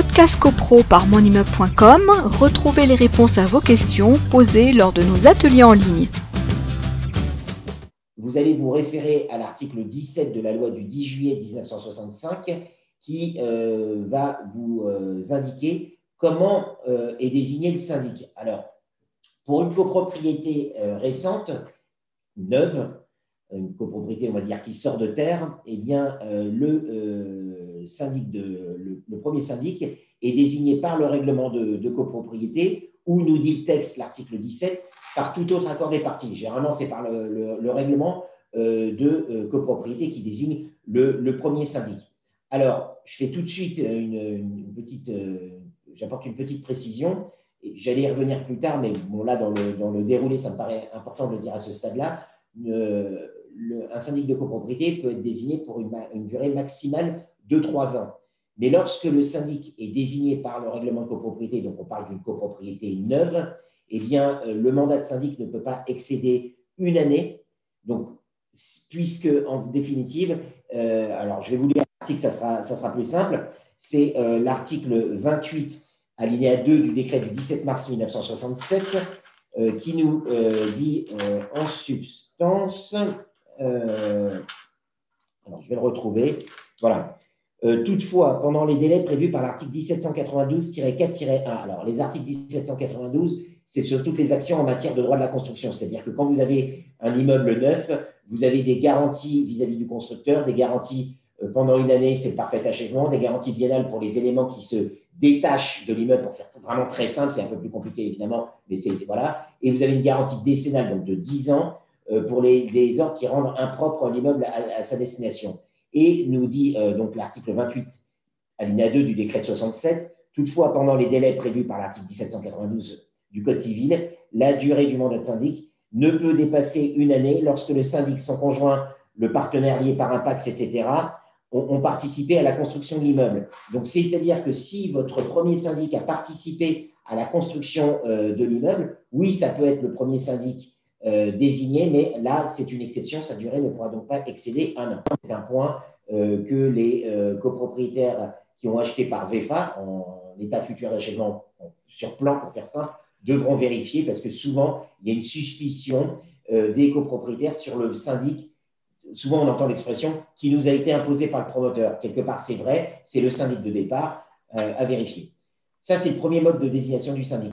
Podcast CoPro par monimmeuble.com, retrouvez les réponses à vos questions posées lors de nos ateliers en ligne. Vous allez vous référer à l'article 17 de la loi du 10 juillet 1965 qui euh, va vous euh, indiquer comment euh, est désigné le syndic. Alors, pour une copropriété récente, neuve, une copropriété, on va dire, qui sort de terre, eh bien, le syndic de, le, premier syndic est désigné par le règlement de, copropriété, où nous dit le texte, l'article 17, par tout autre accord des parties. Généralement, c'est par le, règlement de copropriété qui désigne le, premier syndic. Alors, je fais tout de suite une, petite, euh, j'apporte une petite précision. J'allais y revenir plus tard, mais bon, là, dans le, dans déroulé, ça me paraît important de le dire à ce stade-là. un syndic de copropriété peut être désigné pour une, durée maximale de trois ans. Mais lorsque le syndic est désigné par le règlement de copropriété, donc on parle d'une copropriété neuve, eh bien, euh, le mandat de syndic ne peut pas excéder une année. Donc, puisque, en définitive, euh, alors je vais vous lire l'article, ça sera, ça sera plus simple, c'est euh, l'article 28, alinéa 2 du décret du 17 mars 1967, euh, qui nous dit en substance, alors je vais le retrouver, voilà. Toutefois, pendant les délais prévus par l'article 1792-4-1, alors les articles 1792, c'est sur toutes les actions en matière de droit de la construction, c'est-à-dire que quand vous avez un immeuble neuf, vous avez des garanties vis-à-vis du constructeur, des garanties euh, pendant une année, c'est le parfait achèvement, des garanties biennales pour les éléments qui se détachent de l'immeuble, pour faire vraiment très simple, c'est un peu plus compliqué évidemment, mais c'est voilà. Et vous avez une garantie décennale, donc de 10 ans, euh, pour les, ordres qui rendent impropre l'immeuble à, sa destination. Et nous dit euh, donc l'article 28, alinéa 2 du décret de 67, toutefois, pendant les délais prévus par l'article 1792 du Code civil, la durée du mandat de syndic ne peut dépasser une année lorsque le syndic, son conjoint, le partenaire lié par un etc., ont, participé à la construction de l'immeuble. Donc, c'est-à-dire que si votre premier syndic a participé à la construction euh, de l'immeuble, oui, ça peut être le premier syndic euh, désigné, mais là, c'est une exception, sa durée ne pourra donc pas excéder un an. C'est un point euh, que les copropriétaires qui ont acheté par VFA, en état futur d'achèvement sur plan, pour faire simple, devront vérifier parce que souvent, il y a une suspicion euh, des copropriétaires sur le syndic. Souvent, on entend l'expression qui nous a été imposée par le promoteur. Quelque part, c'est vrai, c'est le syndic de départ euh, à vérifier. Ça, c'est le premier mode de désignation du syndic.